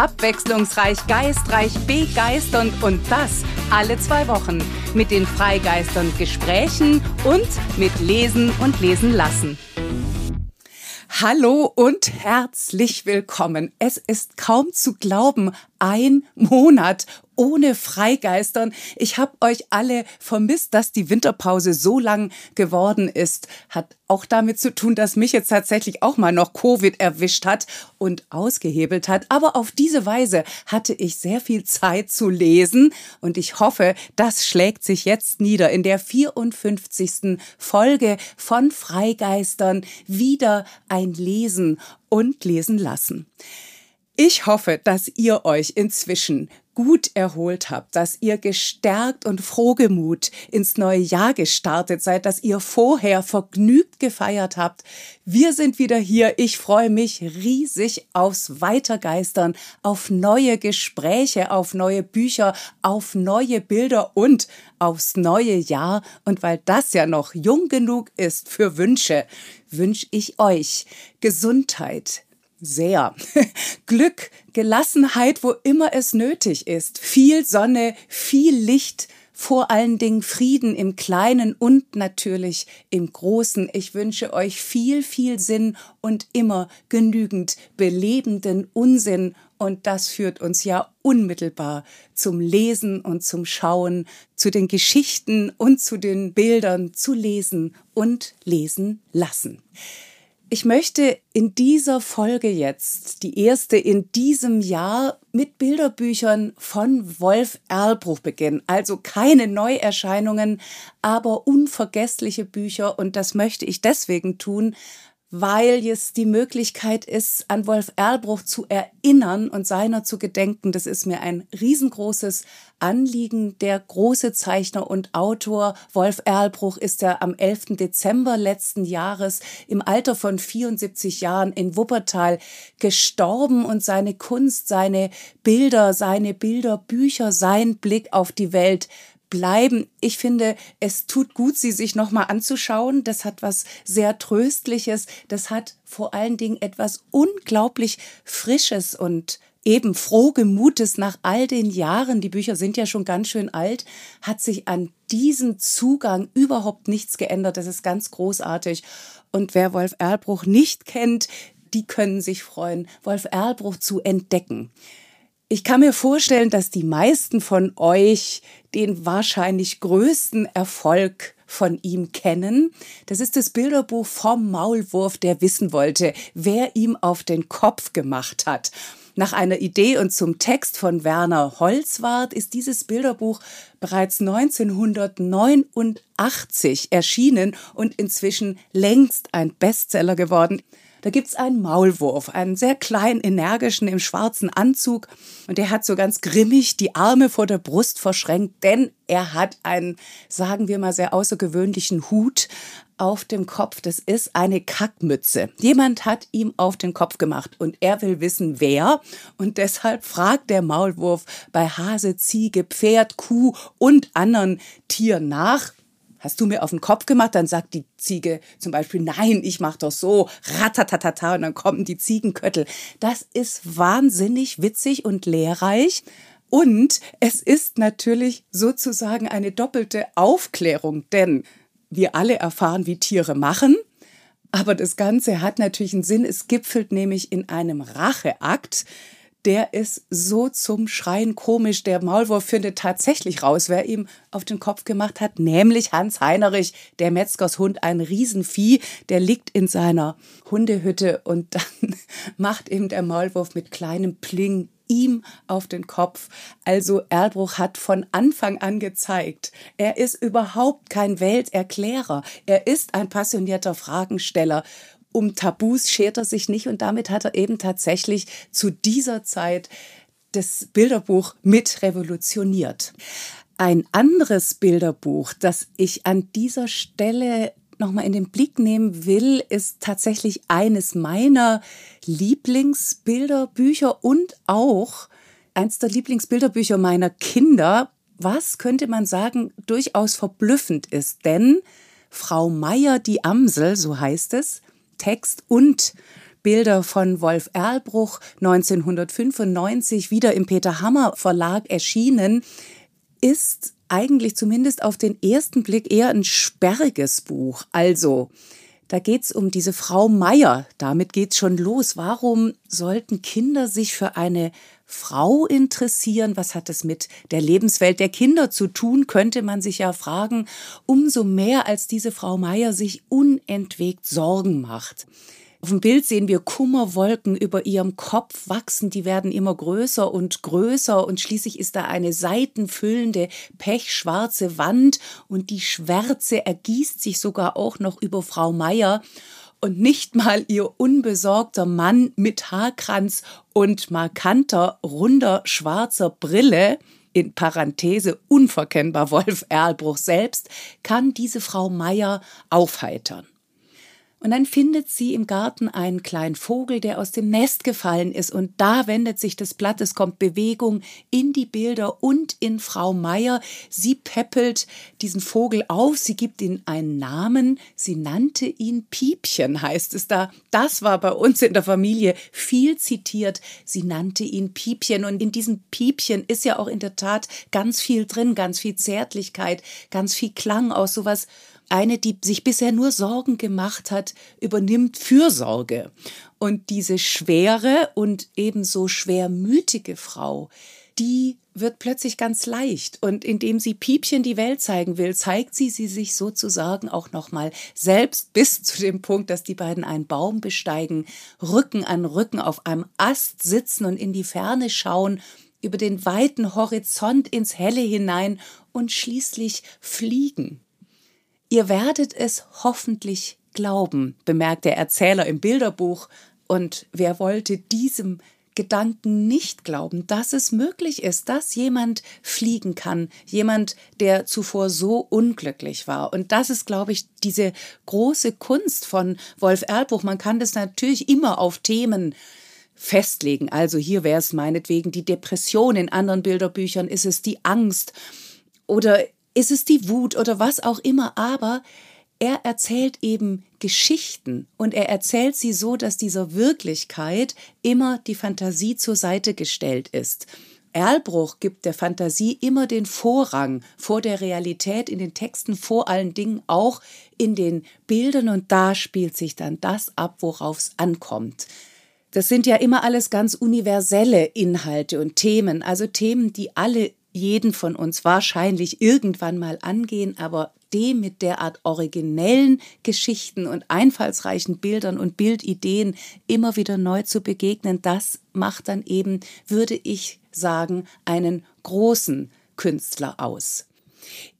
Abwechslungsreich, geistreich, begeisternd und das alle zwei Wochen mit den Freigeistern Gesprächen und mit Lesen und Lesen lassen. Hallo und herzlich willkommen. Es ist kaum zu glauben, ein Monat ohne Freigeistern. Ich habe euch alle vermisst, dass die Winterpause so lang geworden ist. Hat auch damit zu tun, dass mich jetzt tatsächlich auch mal noch Covid erwischt hat und ausgehebelt hat. Aber auf diese Weise hatte ich sehr viel Zeit zu lesen und ich hoffe, das schlägt sich jetzt nieder in der 54. Folge von Freigeistern wieder ein Lesen und lesen lassen. Ich hoffe, dass ihr euch inzwischen gut erholt habt, dass ihr gestärkt und frohgemut ins neue Jahr gestartet seid, dass ihr vorher vergnügt gefeiert habt. Wir sind wieder hier. Ich freue mich riesig aufs Weitergeistern, auf neue Gespräche, auf neue Bücher, auf neue Bilder und aufs neue Jahr. Und weil das ja noch jung genug ist für Wünsche, wünsche ich euch Gesundheit, sehr. Glück, Gelassenheit, wo immer es nötig ist. Viel Sonne, viel Licht, vor allen Dingen Frieden im Kleinen und natürlich im Großen. Ich wünsche euch viel, viel Sinn und immer genügend belebenden Unsinn. Und das führt uns ja unmittelbar zum Lesen und zum Schauen, zu den Geschichten und zu den Bildern zu lesen und lesen lassen. Ich möchte in dieser Folge jetzt, die erste in diesem Jahr, mit Bilderbüchern von Wolf Erlbruch beginnen. Also keine Neuerscheinungen, aber unvergessliche Bücher. Und das möchte ich deswegen tun, weil es die Möglichkeit ist, an Wolf Erlbruch zu erinnern und seiner zu gedenken. Das ist mir ein riesengroßes Anliegen. Der große Zeichner und Autor Wolf Erlbruch ist ja am 11. Dezember letzten Jahres im Alter von 74 Jahren in Wuppertal gestorben und seine Kunst, seine Bilder, seine Bilderbücher, sein Blick auf die Welt bleiben. Ich finde, es tut gut, sie sich nochmal anzuschauen. Das hat was sehr Tröstliches. Das hat vor allen Dingen etwas unglaublich Frisches und eben frohgemutes nach all den Jahren, die Bücher sind ja schon ganz schön alt, hat sich an diesem Zugang überhaupt nichts geändert. Das ist ganz großartig. Und wer Wolf Erlbruch nicht kennt, die können sich freuen, Wolf Erlbruch zu entdecken. Ich kann mir vorstellen, dass die meisten von euch den wahrscheinlich größten Erfolg von ihm kennen. Das ist das Bilderbuch vom Maulwurf, der wissen wollte, wer ihm auf den Kopf gemacht hat. Nach einer Idee und zum Text von Werner Holzwart ist dieses Bilderbuch bereits 1989 erschienen und inzwischen längst ein Bestseller geworden. Da gibt's einen Maulwurf, einen sehr kleinen, energischen im schwarzen Anzug. Und der hat so ganz grimmig die Arme vor der Brust verschränkt, denn er hat einen, sagen wir mal, sehr außergewöhnlichen Hut auf dem Kopf. Das ist eine Kackmütze. Jemand hat ihm auf den Kopf gemacht und er will wissen, wer. Und deshalb fragt der Maulwurf bei Hase, Ziege, Pferd, Kuh und anderen Tieren nach hast du mir auf den Kopf gemacht? Dann sagt die Ziege zum Beispiel, nein, ich mach doch so, ratatatata, und dann kommen die Ziegenköttel. Das ist wahnsinnig witzig und lehrreich. Und es ist natürlich sozusagen eine doppelte Aufklärung, denn wir alle erfahren, wie Tiere machen. Aber das Ganze hat natürlich einen Sinn. Es gipfelt nämlich in einem Racheakt der ist so zum Schreien komisch. Der Maulwurf findet tatsächlich raus, wer ihm auf den Kopf gemacht hat, nämlich Hans Heinrich, der Metzgershund, ein Riesenvieh, der liegt in seiner Hundehütte und dann macht ihm der Maulwurf mit kleinem Pling ihm auf den Kopf. Also Erlbruch hat von Anfang an gezeigt, er ist überhaupt kein Welterklärer, er ist ein passionierter Fragensteller um Tabus schert er sich nicht und damit hat er eben tatsächlich zu dieser Zeit das Bilderbuch mit revolutioniert. Ein anderes Bilderbuch, das ich an dieser Stelle nochmal in den Blick nehmen will, ist tatsächlich eines meiner Lieblingsbilderbücher und auch eins der Lieblingsbilderbücher meiner Kinder, was könnte man sagen, durchaus verblüffend ist. Denn Frau Meier die Amsel, so heißt es, Text und Bilder von Wolf Erlbruch 1995 wieder im Peter Hammer Verlag erschienen, ist eigentlich zumindest auf den ersten Blick eher ein sperriges Buch. Also, da geht's um diese Frau Meier. Damit geht's schon los. Warum sollten Kinder sich für eine Frau interessieren? Was hat es mit der Lebenswelt der Kinder zu tun? Könnte man sich ja fragen. Umso mehr als diese Frau Meier sich unentwegt Sorgen macht. Auf dem Bild sehen wir Kummerwolken über ihrem Kopf wachsen, die werden immer größer und größer und schließlich ist da eine seitenfüllende, pechschwarze Wand und die Schwärze ergießt sich sogar auch noch über Frau Meier und nicht mal ihr unbesorgter Mann mit Haarkranz und markanter, runder, schwarzer Brille, in Parenthese unverkennbar Wolf Erlbruch selbst, kann diese Frau Meier aufheitern. Und dann findet sie im Garten einen kleinen Vogel, der aus dem Nest gefallen ist. Und da wendet sich das Blatt, es kommt Bewegung in die Bilder und in Frau Meier. Sie peppelt diesen Vogel auf, sie gibt ihm einen Namen. Sie nannte ihn Piepchen, heißt es da. Das war bei uns in der Familie viel zitiert. Sie nannte ihn Piepchen. Und in diesem Piepchen ist ja auch in der Tat ganz viel drin, ganz viel Zärtlichkeit, ganz viel Klang aus sowas eine, die sich bisher nur Sorgen gemacht hat, übernimmt Fürsorge. Und diese schwere und ebenso schwermütige Frau, die wird plötzlich ganz leicht. Und indem sie Piepchen die Welt zeigen will, zeigt sie sie sich sozusagen auch nochmal selbst bis zu dem Punkt, dass die beiden einen Baum besteigen, Rücken an Rücken auf einem Ast sitzen und in die Ferne schauen, über den weiten Horizont ins Helle hinein und schließlich fliegen. Ihr werdet es hoffentlich glauben, bemerkt der Erzähler im Bilderbuch. Und wer wollte diesem Gedanken nicht glauben, dass es möglich ist, dass jemand fliegen kann, jemand, der zuvor so unglücklich war. Und das ist, glaube ich, diese große Kunst von Wolf Erlbruch. Man kann das natürlich immer auf Themen festlegen. Also hier wäre es meinetwegen die Depression, in anderen Bilderbüchern ist es die Angst oder ist es die Wut oder was auch immer, aber er erzählt eben Geschichten und er erzählt sie so, dass dieser Wirklichkeit immer die Fantasie zur Seite gestellt ist. Erlbruch gibt der Fantasie immer den Vorrang vor der Realität in den Texten, vor allen Dingen auch in den Bildern und da spielt sich dann das ab, worauf es ankommt. Das sind ja immer alles ganz universelle Inhalte und Themen, also Themen, die alle jeden von uns wahrscheinlich irgendwann mal angehen, aber dem mit derart originellen Geschichten und einfallsreichen Bildern und Bildideen immer wieder neu zu begegnen, das macht dann eben, würde ich sagen, einen großen Künstler aus.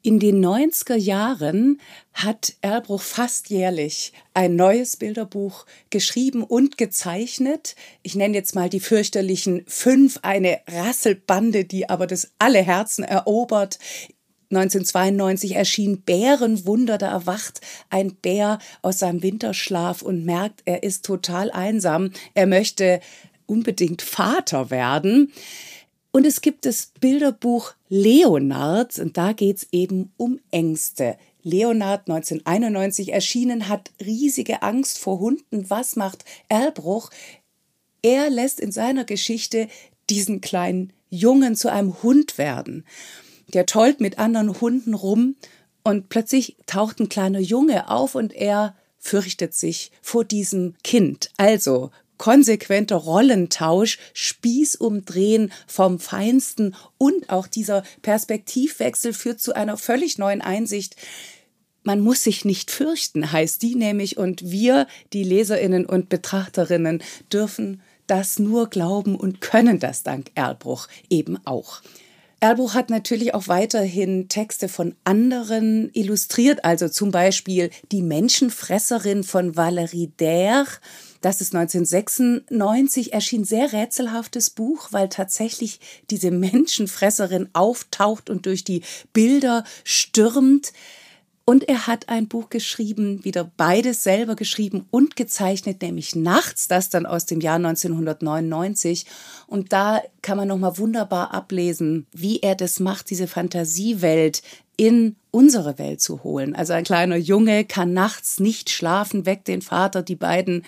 In den 90er Jahren hat Erlbruch fast jährlich ein neues Bilderbuch geschrieben und gezeichnet. Ich nenne jetzt mal die fürchterlichen fünf, eine Rasselbande, die aber das alle Herzen erobert. 1992 erschien Bärenwunder, da erwacht ein Bär aus seinem Winterschlaf und merkt, er ist total einsam. Er möchte unbedingt Vater werden. Und es gibt das Bilderbuch Leonards und da geht's eben um Ängste. Leonard 1991 erschienen hat riesige Angst vor Hunden. Was macht Erlbruch? Er lässt in seiner Geschichte diesen kleinen Jungen zu einem Hund werden. Der tollt mit anderen Hunden rum und plötzlich taucht ein kleiner Junge auf und er fürchtet sich vor diesem Kind. Also konsequenter Rollentausch, Spießumdrehen vom Feinsten und auch dieser Perspektivwechsel führt zu einer völlig neuen Einsicht. Man muss sich nicht fürchten, heißt die nämlich, und wir, die Leserinnen und Betrachterinnen, dürfen das nur glauben und können das dank Erlbruch eben auch. Erlbruch hat natürlich auch weiterhin Texte von anderen illustriert, also zum Beispiel Die Menschenfresserin von Valérie Daire das ist 1996 erschien sehr rätselhaftes Buch, weil tatsächlich diese Menschenfresserin auftaucht und durch die Bilder stürmt. Und er hat ein Buch geschrieben, wieder beides selber geschrieben und gezeichnet, nämlich Nachts, das dann aus dem Jahr 1999. Und da kann man nochmal wunderbar ablesen, wie er das macht, diese Fantasiewelt in unsere Welt zu holen. Also ein kleiner Junge kann nachts nicht schlafen, weckt den Vater, die beiden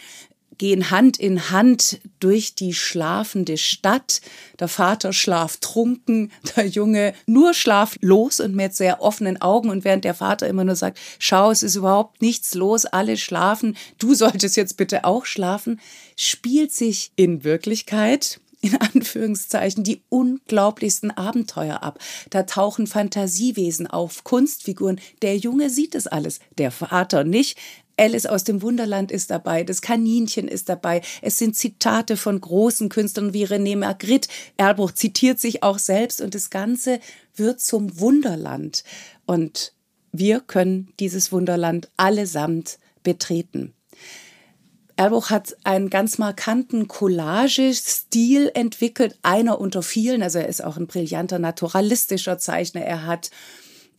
gehen Hand in Hand durch die schlafende Stadt. Der Vater schlaftrunken, der Junge nur schlaflos und mit sehr offenen Augen. Und während der Vater immer nur sagt, schau, es ist überhaupt nichts los, alle schlafen, du solltest jetzt bitte auch schlafen, spielt sich in Wirklichkeit in Anführungszeichen die unglaublichsten Abenteuer ab. Da tauchen Fantasiewesen auf, Kunstfiguren. Der Junge sieht es alles, der Vater nicht. Alice aus dem Wunderland ist dabei, das Kaninchen ist dabei. Es sind Zitate von großen Künstlern wie René Magritte. Erlbruch zitiert sich auch selbst und das Ganze wird zum Wunderland. Und wir können dieses Wunderland allesamt betreten. Erlbruch hat einen ganz markanten Collage-Stil entwickelt, einer unter vielen. Also er ist auch ein brillanter naturalistischer Zeichner. Er hat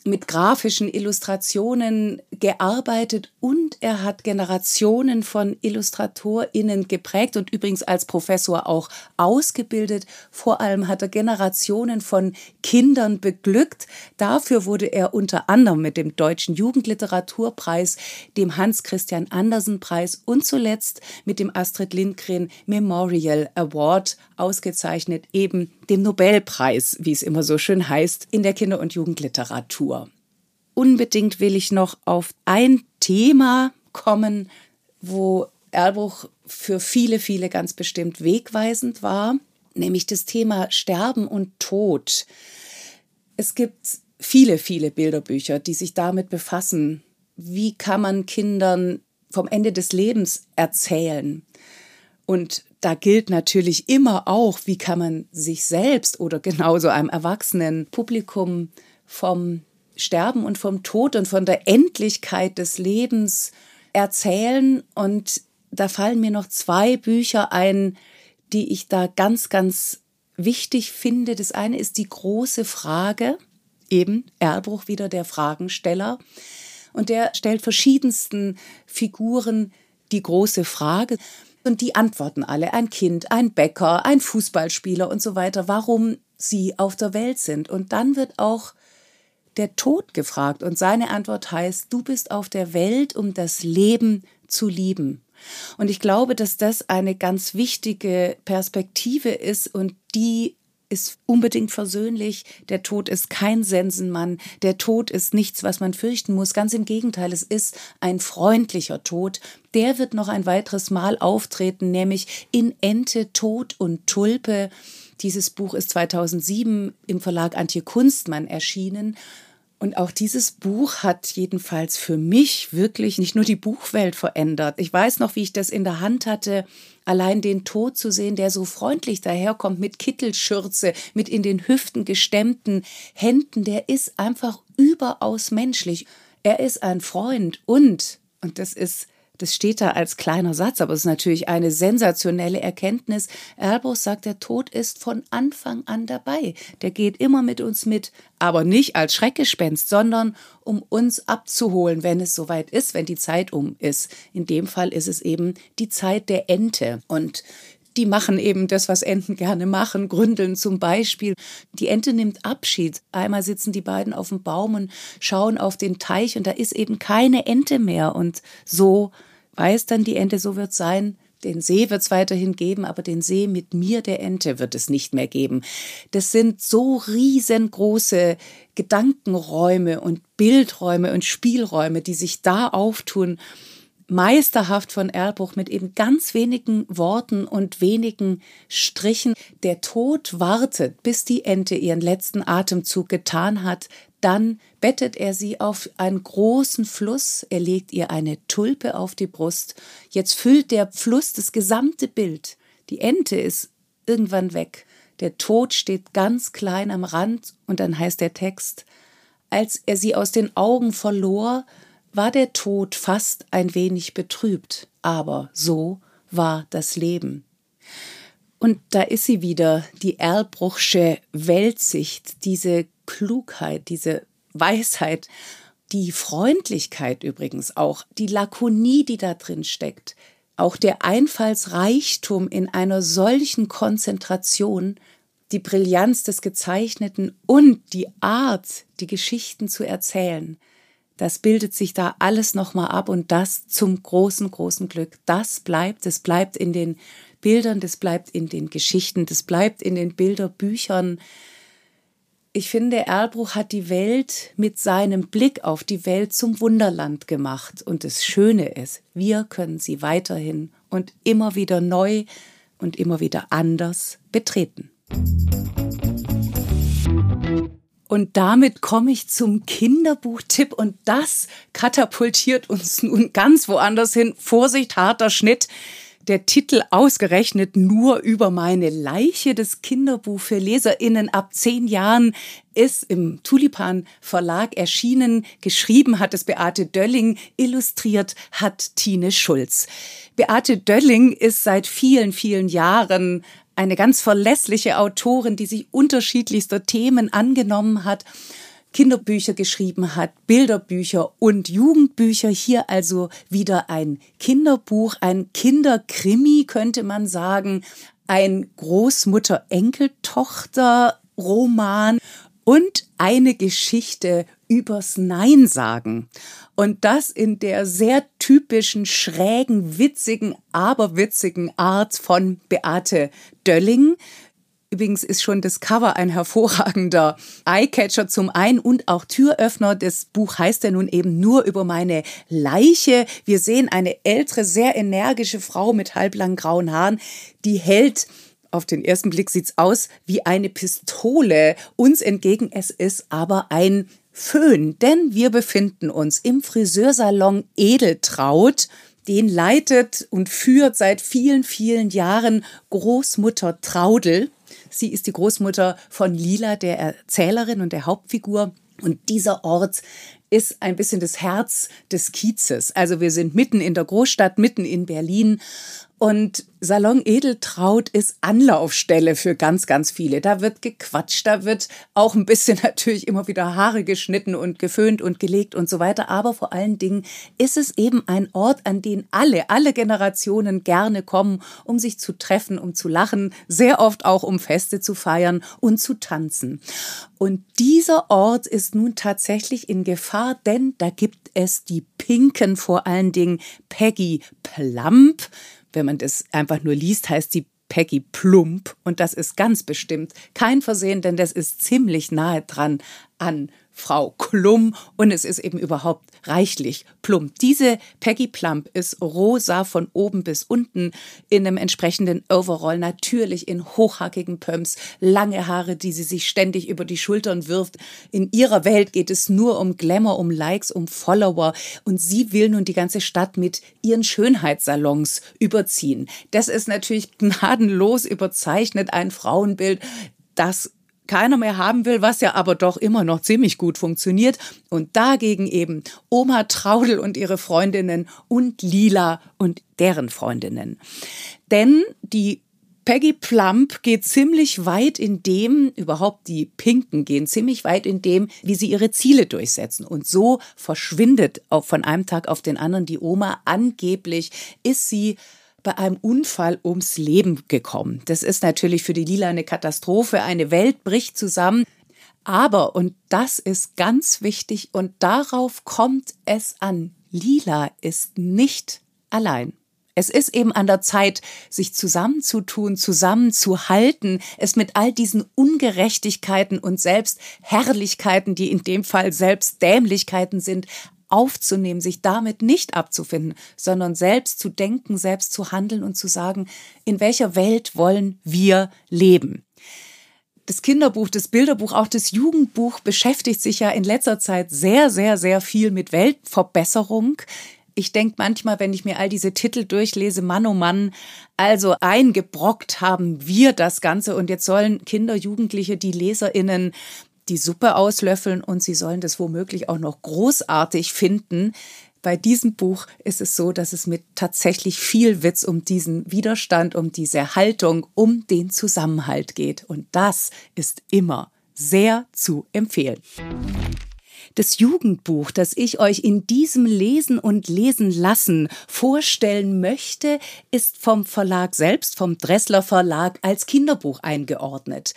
mit grafischen Illustrationen gearbeitet und er hat Generationen von IllustratorInnen geprägt und übrigens als Professor auch ausgebildet. Vor allem hat er Generationen von Kindern beglückt. Dafür wurde er unter anderem mit dem Deutschen Jugendliteraturpreis, dem Hans-Christian Andersen-Preis und zuletzt mit dem Astrid Lindgren Memorial Award ausgezeichnet, eben dem Nobelpreis, wie es immer so schön heißt, in der Kinder- und Jugendliteratur. Unbedingt will ich noch auf ein Thema kommen, wo Erlbruch für viele, viele ganz bestimmt wegweisend war, nämlich das Thema Sterben und Tod. Es gibt viele, viele Bilderbücher, die sich damit befassen. Wie kann man Kindern vom Ende des Lebens erzählen? Und da gilt natürlich immer auch, wie kann man sich selbst oder genauso einem erwachsenen Publikum vom Sterben und vom Tod und von der Endlichkeit des Lebens erzählen. Und da fallen mir noch zwei Bücher ein, die ich da ganz, ganz wichtig finde. Das eine ist die große Frage, eben Erbruch wieder der Fragensteller. Und der stellt verschiedensten Figuren die große Frage. Und die antworten alle, ein Kind, ein Bäcker, ein Fußballspieler und so weiter, warum sie auf der Welt sind. Und dann wird auch der Tod gefragt und seine Antwort heißt, du bist auf der Welt, um das Leben zu lieben. Und ich glaube, dass das eine ganz wichtige Perspektive ist und die ist unbedingt versöhnlich. Der Tod ist kein Sensenmann. Der Tod ist nichts, was man fürchten muss. Ganz im Gegenteil, es ist ein freundlicher Tod. Der wird noch ein weiteres Mal auftreten, nämlich in Ente, Tod und Tulpe. Dieses Buch ist 2007 im Verlag Antje Kunstmann erschienen. Und auch dieses Buch hat jedenfalls für mich wirklich nicht nur die Buchwelt verändert. Ich weiß noch, wie ich das in der Hand hatte Allein den Tod zu sehen, der so freundlich daherkommt mit Kittelschürze, mit in den Hüften gestemmten Händen, der ist einfach überaus menschlich. Er ist ein Freund und, und das ist das steht da als kleiner Satz, aber es ist natürlich eine sensationelle Erkenntnis. Erlbruch sagt, der Tod ist von Anfang an dabei. Der geht immer mit uns mit, aber nicht als Schreckgespenst, sondern um uns abzuholen, wenn es soweit ist, wenn die Zeit um ist. In dem Fall ist es eben die Zeit der Ente. Und die machen eben das, was Enten gerne machen, gründeln zum Beispiel. Die Ente nimmt Abschied. Einmal sitzen die beiden auf dem Baum und schauen auf den Teich und da ist eben keine Ente mehr. Und so weiß dann die Ente, so wird sein. Den See wird es weiterhin geben, aber den See mit mir, der Ente, wird es nicht mehr geben. Das sind so riesengroße Gedankenräume und Bildräume und Spielräume, die sich da auftun meisterhaft von Erlbruch mit eben ganz wenigen Worten und wenigen Strichen. Der Tod wartet, bis die Ente ihren letzten Atemzug getan hat. Dann bettet er sie auf einen großen Fluss, er legt ihr eine Tulpe auf die Brust. Jetzt füllt der Fluss das gesamte Bild. Die Ente ist irgendwann weg. Der Tod steht ganz klein am Rand und dann heißt der Text, als er sie aus den Augen verlor, war der Tod fast ein wenig betrübt, aber so war das Leben. Und da ist sie wieder, die Erlbruchsche Weltsicht, diese Klugheit, diese Weisheit, die Freundlichkeit übrigens auch, die Lakonie, die da drin steckt, auch der Einfallsreichtum in einer solchen Konzentration, die Brillanz des Gezeichneten und die Art, die Geschichten zu erzählen, das bildet sich da alles nochmal ab und das zum großen, großen Glück. Das bleibt, es bleibt in den Bildern, das bleibt in den Geschichten, das bleibt in den Bilderbüchern. Ich finde, Erlbruch hat die Welt mit seinem Blick auf die Welt zum Wunderland gemacht. Und das Schöne ist, wir können sie weiterhin und immer wieder neu und immer wieder anders betreten. Und damit komme ich zum Kinderbuchtipp und das katapultiert uns nun ganz woanders hin. Vorsicht, harter Schnitt. Der Titel ausgerechnet nur über meine Leiche. Das Kinderbuch für LeserInnen ab zehn Jahren ist im Tulipan Verlag erschienen. Geschrieben hat es Beate Dölling, illustriert hat Tine Schulz. Beate Dölling ist seit vielen, vielen Jahren eine ganz verlässliche Autorin, die sich unterschiedlichster Themen angenommen hat, Kinderbücher geschrieben hat, Bilderbücher und Jugendbücher. Hier also wieder ein Kinderbuch, ein Kinderkrimi könnte man sagen, ein Großmutter-Enkeltochter-Roman und eine Geschichte übers Nein sagen. Und das in der sehr typischen, schrägen, witzigen, aberwitzigen Art von Beate Dölling. Übrigens ist schon das Cover ein hervorragender Eyecatcher zum einen und auch Türöffner. Das Buch heißt ja nun eben nur über meine Leiche. Wir sehen eine ältere, sehr energische Frau mit halblangen grauen Haaren, die hält auf den ersten Blick sieht's aus wie eine Pistole uns entgegen. Es ist aber ein Föhn, denn wir befinden uns im Friseursalon Edeltraut. Den leitet und führt seit vielen, vielen Jahren Großmutter Traudel. Sie ist die Großmutter von Lila, der Erzählerin und der Hauptfigur. Und dieser Ort ist ein bisschen das Herz des Kiezes. Also wir sind mitten in der Großstadt, mitten in Berlin und Salon Edeltraut ist Anlaufstelle für ganz, ganz viele. Da wird gequatscht, da wird auch ein bisschen natürlich immer wieder Haare geschnitten und geföhnt und gelegt und so weiter. Aber vor allen Dingen ist es eben ein Ort, an den alle, alle Generationen gerne kommen, um sich zu treffen, um zu lachen, sehr oft auch um Feste zu feiern und zu tanzen. Und dieser Ort ist nun tatsächlich in Gefahr, denn da gibt es die Pinken, vor allen Dingen Peggy Plump wenn man das einfach nur liest, heißt sie Peggy Plump. Und das ist ganz bestimmt kein Versehen, denn das ist ziemlich nahe dran an Frau Klum und es ist eben überhaupt reichlich plump. Diese Peggy Plump ist rosa von oben bis unten in einem entsprechenden Overall, natürlich in hochhackigen Pumps, lange Haare, die sie sich ständig über die Schultern wirft. In ihrer Welt geht es nur um Glamour, um Likes, um Follower und sie will nun die ganze Stadt mit ihren Schönheitssalons überziehen. Das ist natürlich gnadenlos überzeichnet, ein Frauenbild, das keiner mehr haben will, was ja aber doch immer noch ziemlich gut funktioniert. Und dagegen eben Oma Traudel und ihre Freundinnen und Lila und deren Freundinnen. Denn die Peggy Plump geht ziemlich weit in dem, überhaupt die Pinken gehen ziemlich weit in dem, wie sie ihre Ziele durchsetzen. Und so verschwindet auch von einem Tag auf den anderen die Oma. Angeblich ist sie bei einem Unfall ums Leben gekommen. Das ist natürlich für die Lila eine Katastrophe. Eine Welt bricht zusammen. Aber, und das ist ganz wichtig, und darauf kommt es an, Lila ist nicht allein. Es ist eben an der Zeit, sich zusammenzutun, zusammenzuhalten, es mit all diesen Ungerechtigkeiten und Selbstherrlichkeiten, die in dem Fall Selbstdämlichkeiten sind, aufzunehmen, sich damit nicht abzufinden, sondern selbst zu denken, selbst zu handeln und zu sagen, in welcher Welt wollen wir leben. Das Kinderbuch, das Bilderbuch, auch das Jugendbuch beschäftigt sich ja in letzter Zeit sehr, sehr, sehr viel mit Weltverbesserung. Ich denke manchmal, wenn ich mir all diese Titel durchlese, Mann oh Mann, also eingebrockt haben wir das Ganze und jetzt sollen Kinder, Jugendliche, die Leserinnen die Suppe auslöffeln und sie sollen das womöglich auch noch großartig finden. Bei diesem Buch ist es so, dass es mit tatsächlich viel Witz um diesen Widerstand, um diese Haltung, um den Zusammenhalt geht. Und das ist immer sehr zu empfehlen. Das Jugendbuch, das ich euch in diesem Lesen und Lesen lassen vorstellen möchte, ist vom Verlag selbst, vom Dressler Verlag, als Kinderbuch eingeordnet.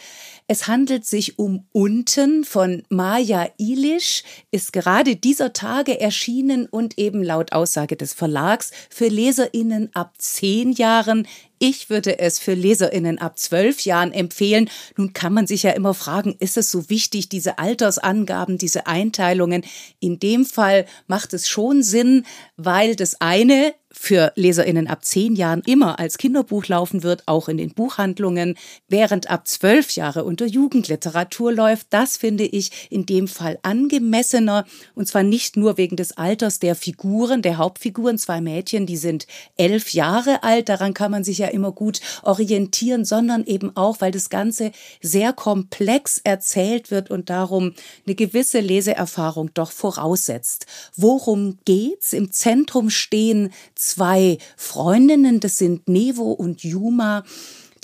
Es handelt sich um Unten von Maja Ilisch, ist gerade dieser Tage erschienen und eben laut Aussage des Verlags für LeserInnen ab zehn Jahren ich würde es für Leserinnen ab zwölf Jahren empfehlen. Nun kann man sich ja immer fragen, ist es so wichtig, diese Altersangaben, diese Einteilungen? In dem Fall macht es schon Sinn, weil das eine für LeserInnen ab zehn Jahren immer als Kinderbuch laufen wird, auch in den Buchhandlungen, während ab zwölf Jahre unter Jugendliteratur läuft. Das finde ich in dem Fall angemessener und zwar nicht nur wegen des Alters der Figuren, der Hauptfiguren, zwei Mädchen, die sind elf Jahre alt, daran kann man sich ja immer gut orientieren, sondern eben auch, weil das Ganze sehr komplex erzählt wird und darum eine gewisse Leseerfahrung doch voraussetzt. Worum geht's? Im Zentrum stehen zwei Freundinnen, das sind Nevo und Juma.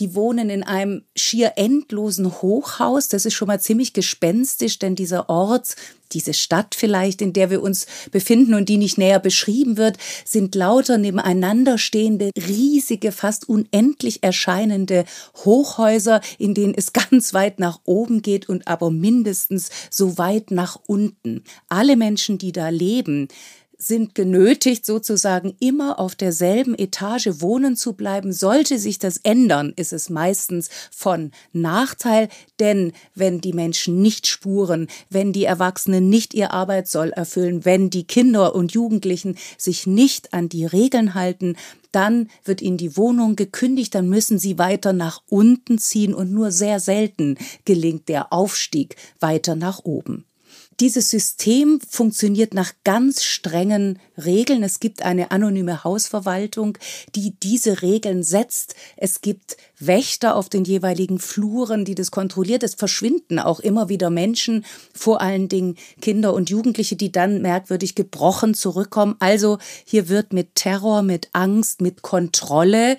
Die wohnen in einem schier endlosen Hochhaus. Das ist schon mal ziemlich gespenstisch, denn dieser Ort, diese Stadt vielleicht, in der wir uns befinden und die nicht näher beschrieben wird, sind lauter nebeneinander stehende, riesige, fast unendlich erscheinende Hochhäuser, in denen es ganz weit nach oben geht und aber mindestens so weit nach unten. Alle Menschen, die da leben, sind genötigt, sozusagen immer auf derselben Etage wohnen zu bleiben. Sollte sich das ändern, ist es meistens von Nachteil, denn wenn die Menschen nicht spuren, wenn die Erwachsenen nicht ihr Arbeitssoll erfüllen, wenn die Kinder und Jugendlichen sich nicht an die Regeln halten, dann wird ihnen die Wohnung gekündigt, dann müssen sie weiter nach unten ziehen und nur sehr selten gelingt der Aufstieg weiter nach oben. Dieses System funktioniert nach ganz strengen Regeln. Es gibt eine anonyme Hausverwaltung, die diese Regeln setzt. Es gibt Wächter auf den jeweiligen Fluren, die das kontrolliert. Es verschwinden auch immer wieder Menschen, vor allen Dingen Kinder und Jugendliche, die dann merkwürdig gebrochen zurückkommen. Also hier wird mit Terror, mit Angst, mit Kontrolle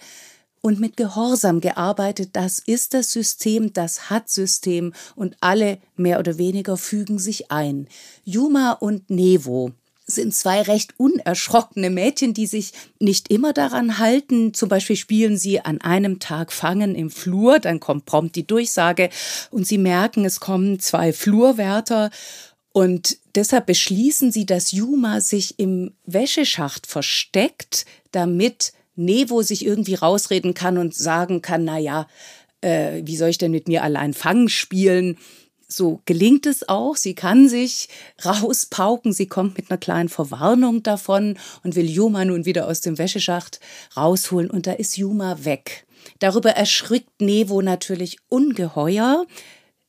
und mit Gehorsam gearbeitet. Das ist das System, das hat System und alle mehr oder weniger fügen sich ein. Juma und Nevo sind zwei recht unerschrockene Mädchen, die sich nicht immer daran halten. Zum Beispiel spielen sie an einem Tag Fangen im Flur, dann kommt prompt die Durchsage und sie merken, es kommen zwei Flurwärter und deshalb beschließen sie, dass Juma sich im Wäscheschacht versteckt, damit Nevo sich irgendwie rausreden kann und sagen kann, na ja, äh, wie soll ich denn mit mir allein Fangen spielen? So gelingt es auch. Sie kann sich rauspauken. Sie kommt mit einer kleinen Verwarnung davon und will Juma nun wieder aus dem Wäscheschacht rausholen. Und da ist Juma weg. Darüber erschrickt Nevo natürlich ungeheuer.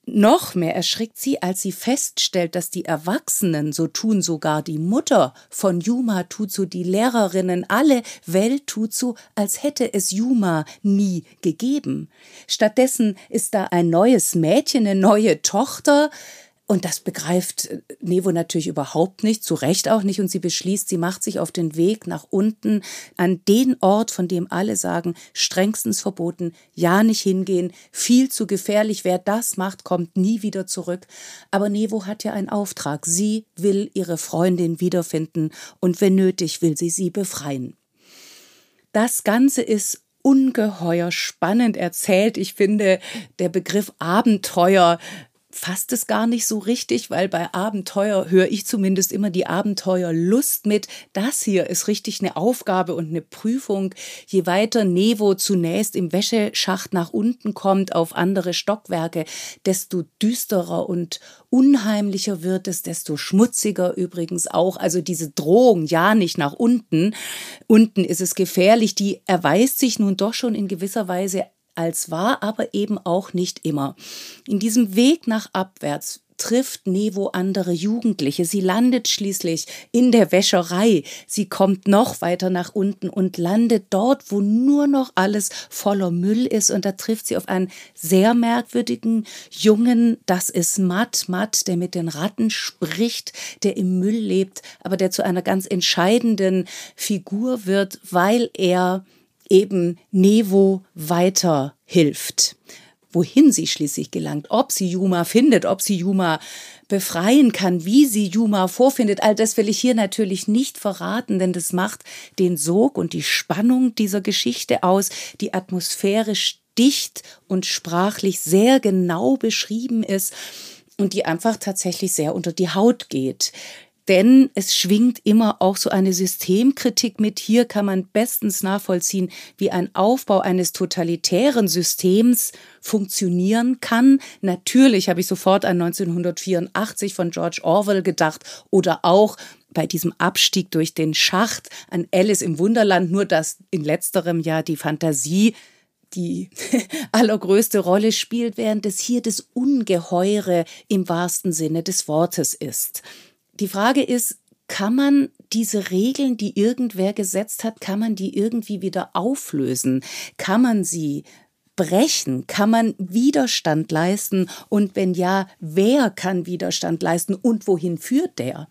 Noch mehr erschrickt sie, als sie feststellt, dass die Erwachsenen, so tun sogar die Mutter von Yuma tut so, die Lehrerinnen, alle Welt tut so, als hätte es Yuma nie gegeben. Stattdessen ist da ein neues Mädchen, eine neue Tochter, und das begreift äh, Nevo natürlich überhaupt nicht, zu Recht auch nicht. Und sie beschließt, sie macht sich auf den Weg nach unten an den Ort, von dem alle sagen, strengstens verboten, ja nicht hingehen, viel zu gefährlich. Wer das macht, kommt nie wieder zurück. Aber Nevo hat ja einen Auftrag. Sie will ihre Freundin wiederfinden und wenn nötig will sie sie befreien. Das Ganze ist ungeheuer spannend erzählt. Ich finde, der Begriff Abenteuer fasst es gar nicht so richtig, weil bei Abenteuer höre ich zumindest immer die Abenteuerlust mit. Das hier ist richtig eine Aufgabe und eine Prüfung. Je weiter Nevo zunächst im Wäscheschacht nach unten kommt auf andere Stockwerke, desto düsterer und unheimlicher wird es, desto schmutziger übrigens auch. Also diese Drohung, ja nicht nach unten. Unten ist es gefährlich. Die erweist sich nun doch schon in gewisser Weise als wahr, aber eben auch nicht immer. In diesem Weg nach abwärts trifft Nevo andere Jugendliche. Sie landet schließlich in der Wäscherei. Sie kommt noch weiter nach unten und landet dort, wo nur noch alles voller Müll ist. Und da trifft sie auf einen sehr merkwürdigen Jungen. Das ist Matt, Matt, der mit den Ratten spricht, der im Müll lebt, aber der zu einer ganz entscheidenden Figur wird, weil er eben Nevo weiterhilft. wohin sie schließlich gelangt, ob sie Juma findet, ob sie Juma befreien kann, wie sie Juma vorfindet. All das will ich hier natürlich nicht verraten, denn das macht den Sog und die Spannung dieser Geschichte aus, die atmosphärisch dicht und sprachlich sehr genau beschrieben ist und die einfach tatsächlich sehr unter die Haut geht. Denn es schwingt immer auch so eine Systemkritik mit. Hier kann man bestens nachvollziehen, wie ein Aufbau eines totalitären Systems funktionieren kann. Natürlich habe ich sofort an 1984 von George Orwell gedacht oder auch bei diesem Abstieg durch den Schacht an Alice im Wunderland, nur dass in letzterem Jahr die Fantasie die allergrößte Rolle spielt, während es hier das Ungeheure im wahrsten Sinne des Wortes ist. Die Frage ist, kann man diese Regeln, die irgendwer gesetzt hat, kann man die irgendwie wieder auflösen? Kann man sie brechen? Kann man Widerstand leisten? Und wenn ja, wer kann Widerstand leisten und wohin führt der?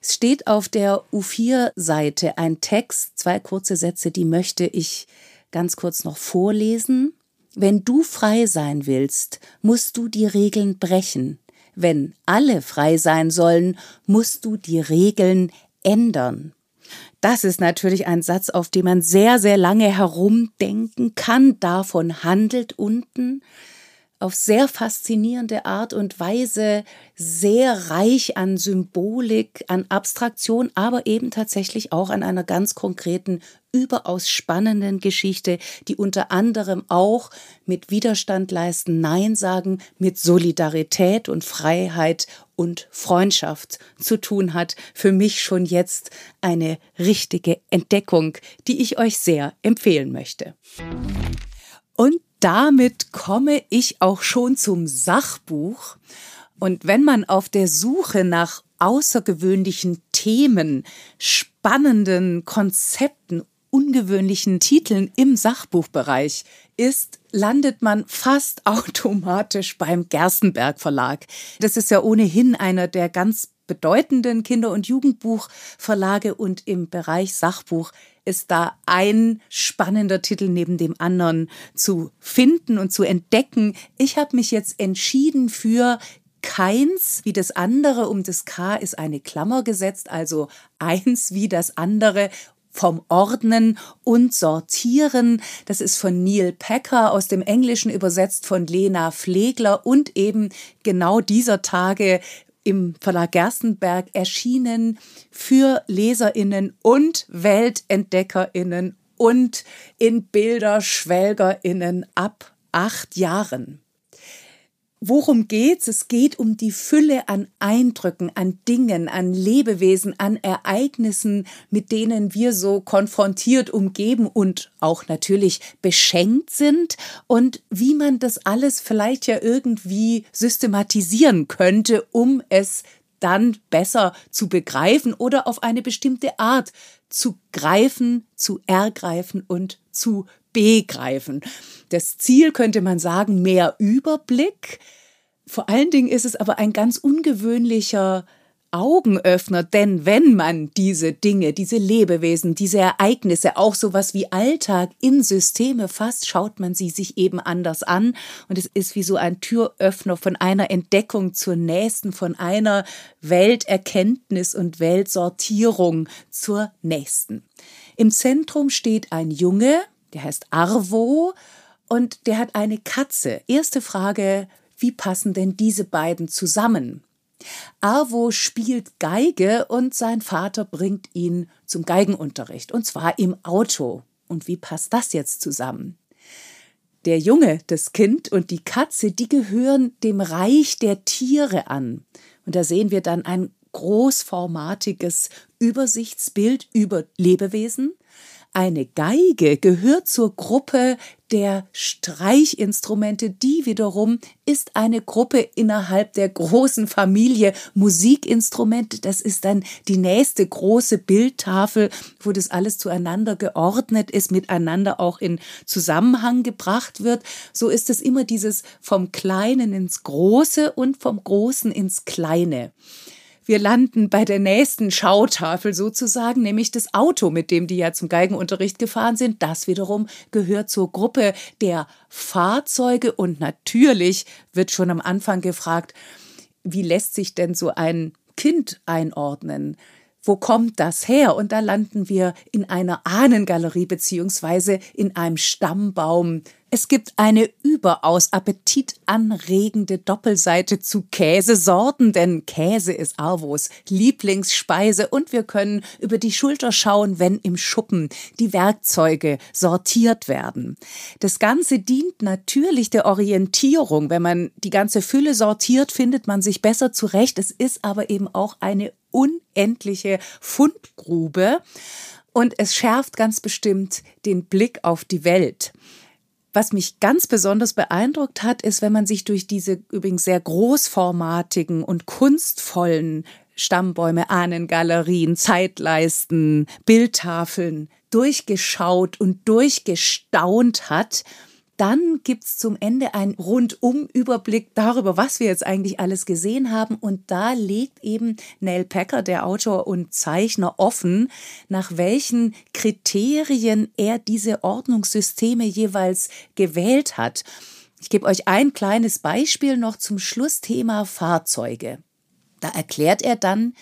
Es steht auf der U4-Seite ein Text, zwei kurze Sätze, die möchte ich ganz kurz noch vorlesen. Wenn du frei sein willst, musst du die Regeln brechen. Wenn alle frei sein sollen, musst du die Regeln ändern. Das ist natürlich ein Satz, auf den man sehr, sehr lange herumdenken kann. Davon handelt unten auf sehr faszinierende Art und Weise sehr reich an Symbolik, an Abstraktion, aber eben tatsächlich auch an einer ganz konkreten, überaus spannenden Geschichte, die unter anderem auch mit Widerstand leisten, Nein sagen, mit Solidarität und Freiheit und Freundschaft zu tun hat. Für mich schon jetzt eine richtige Entdeckung, die ich euch sehr empfehlen möchte. Und damit komme ich auch schon zum Sachbuch. Und wenn man auf der Suche nach außergewöhnlichen Themen, spannenden Konzepten, ungewöhnlichen Titeln im Sachbuchbereich ist, landet man fast automatisch beim Gerstenberg Verlag. Das ist ja ohnehin einer der ganz bedeutenden Kinder- und Jugendbuchverlage und im Bereich Sachbuch ist da ein spannender Titel neben dem anderen zu finden und zu entdecken. Ich habe mich jetzt entschieden für keins wie das andere, um das K ist eine Klammer gesetzt, also eins wie das andere vom Ordnen und Sortieren. Das ist von Neil Packer aus dem Englischen übersetzt von Lena Pflegler und eben genau dieser Tage im Verlag Gerstenberg erschienen für Leserinnen und Weltentdeckerinnen und in Bilderschwelgerinnen ab acht Jahren. Worum geht's? Es geht um die Fülle an Eindrücken, an Dingen, an Lebewesen, an Ereignissen, mit denen wir so konfrontiert, umgeben und auch natürlich beschenkt sind und wie man das alles vielleicht ja irgendwie systematisieren könnte, um es dann besser zu begreifen oder auf eine bestimmte Art zu greifen, zu ergreifen und zu begreifen. Das Ziel könnte man sagen, mehr Überblick. Vor allen Dingen ist es aber ein ganz ungewöhnlicher Augenöffner, denn wenn man diese Dinge, diese Lebewesen, diese Ereignisse, auch sowas wie Alltag in Systeme fasst, schaut man sie sich eben anders an und es ist wie so ein Türöffner von einer Entdeckung zur nächsten, von einer Welterkenntnis und Weltsortierung zur nächsten. Im Zentrum steht ein Junge, der heißt Arvo und der hat eine Katze. Erste Frage, wie passen denn diese beiden zusammen? Arvo spielt Geige und sein Vater bringt ihn zum Geigenunterricht und zwar im Auto. Und wie passt das jetzt zusammen? Der Junge, das Kind und die Katze, die gehören dem Reich der Tiere an. Und da sehen wir dann ein großformatiges Übersichtsbild über Lebewesen, eine Geige gehört zur Gruppe der Streichinstrumente, die wiederum ist eine Gruppe innerhalb der großen Familie Musikinstrumente. Das ist dann die nächste große Bildtafel, wo das alles zueinander geordnet ist, miteinander auch in Zusammenhang gebracht wird. So ist es immer dieses vom Kleinen ins Große und vom Großen ins Kleine. Wir landen bei der nächsten Schautafel sozusagen, nämlich das Auto, mit dem die ja zum Geigenunterricht gefahren sind. Das wiederum gehört zur Gruppe der Fahrzeuge und natürlich wird schon am Anfang gefragt, wie lässt sich denn so ein Kind einordnen? Wo kommt das her? Und da landen wir in einer Ahnengalerie beziehungsweise in einem Stammbaum es gibt eine überaus appetitanregende Doppelseite zu Käsesorten, denn Käse ist Arvos Lieblingsspeise und wir können über die Schulter schauen, wenn im Schuppen die Werkzeuge sortiert werden. Das Ganze dient natürlich der Orientierung. Wenn man die ganze Fülle sortiert, findet man sich besser zurecht. Es ist aber eben auch eine unendliche Fundgrube und es schärft ganz bestimmt den Blick auf die Welt. Was mich ganz besonders beeindruckt hat, ist, wenn man sich durch diese übrigens sehr großformatigen und kunstvollen Stammbäume, Ahnengalerien, Zeitleisten, Bildtafeln durchgeschaut und durchgestaunt hat dann gibt's zum Ende einen Rundum-Überblick darüber, was wir jetzt eigentlich alles gesehen haben. Und da legt eben Neil Packer, der Autor und Zeichner, offen, nach welchen Kriterien er diese Ordnungssysteme jeweils gewählt hat. Ich gebe euch ein kleines Beispiel noch zum Schlussthema Fahrzeuge. Da erklärt er dann,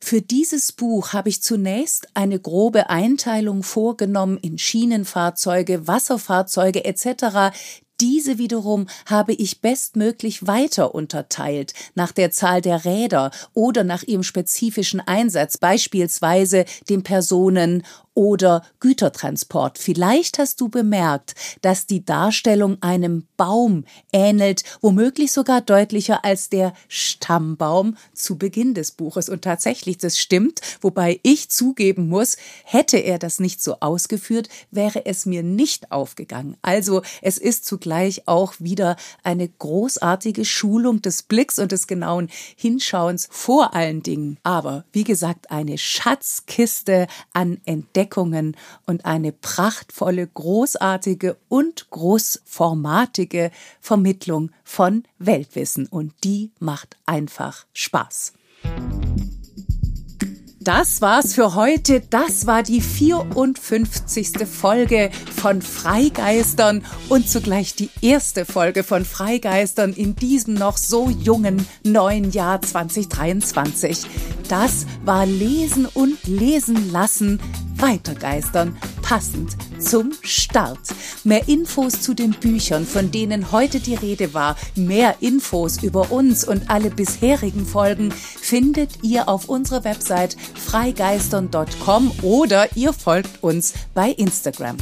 für dieses Buch habe ich zunächst eine grobe Einteilung vorgenommen in Schienenfahrzeuge, Wasserfahrzeuge etc., diese wiederum habe ich bestmöglich weiter unterteilt nach der Zahl der Räder oder nach ihrem spezifischen Einsatz, beispielsweise dem Personen- oder Gütertransport. Vielleicht hast du bemerkt, dass die Darstellung einem Baum ähnelt, womöglich sogar deutlicher als der Stammbaum zu Beginn des Buches. Und tatsächlich, das stimmt, wobei ich zugeben muss, hätte er das nicht so ausgeführt, wäre es mir nicht aufgegangen. Also es ist zugleich auch wieder eine großartige Schulung des Blicks und des genauen Hinschauens vor allen Dingen. Aber wie gesagt, eine Schatzkiste an Entdeckungen Entdeckungen und eine prachtvolle, großartige und großformatige Vermittlung von Weltwissen. Und die macht einfach Spaß. Das war's für heute. Das war die 54. Folge von Freigeistern und zugleich die erste Folge von Freigeistern in diesem noch so jungen neuen Jahr 2023. Das war Lesen und Lesen lassen Weitergeistern, passend zum Start. Mehr Infos zu den Büchern, von denen heute die Rede war, mehr Infos über uns und alle bisherigen Folgen findet ihr auf unserer Website freigeistern.com oder ihr folgt uns bei Instagram.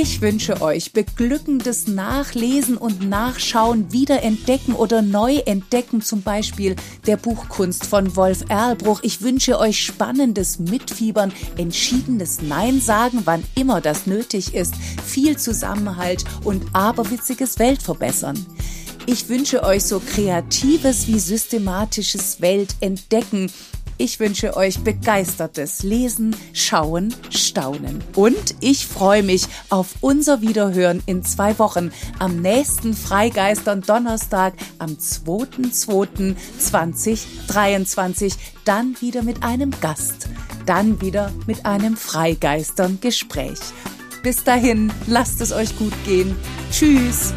Ich wünsche euch beglückendes Nachlesen und Nachschauen, Wiederentdecken oder Neuentdecken, zum Beispiel der Buchkunst von Wolf Erlbruch. Ich wünsche euch spannendes Mitfiebern, entschiedenes Nein sagen, wann immer das nötig ist, viel Zusammenhalt und aberwitziges Weltverbessern. Ich wünsche euch so kreatives wie systematisches Weltentdecken ich wünsche euch begeistertes Lesen, Schauen, Staunen. Und ich freue mich auf unser Wiederhören in zwei Wochen am nächsten Freigeistern Donnerstag am 2.2.2023. Dann wieder mit einem Gast. Dann wieder mit einem Freigeistern Gespräch. Bis dahin, lasst es euch gut gehen. Tschüss.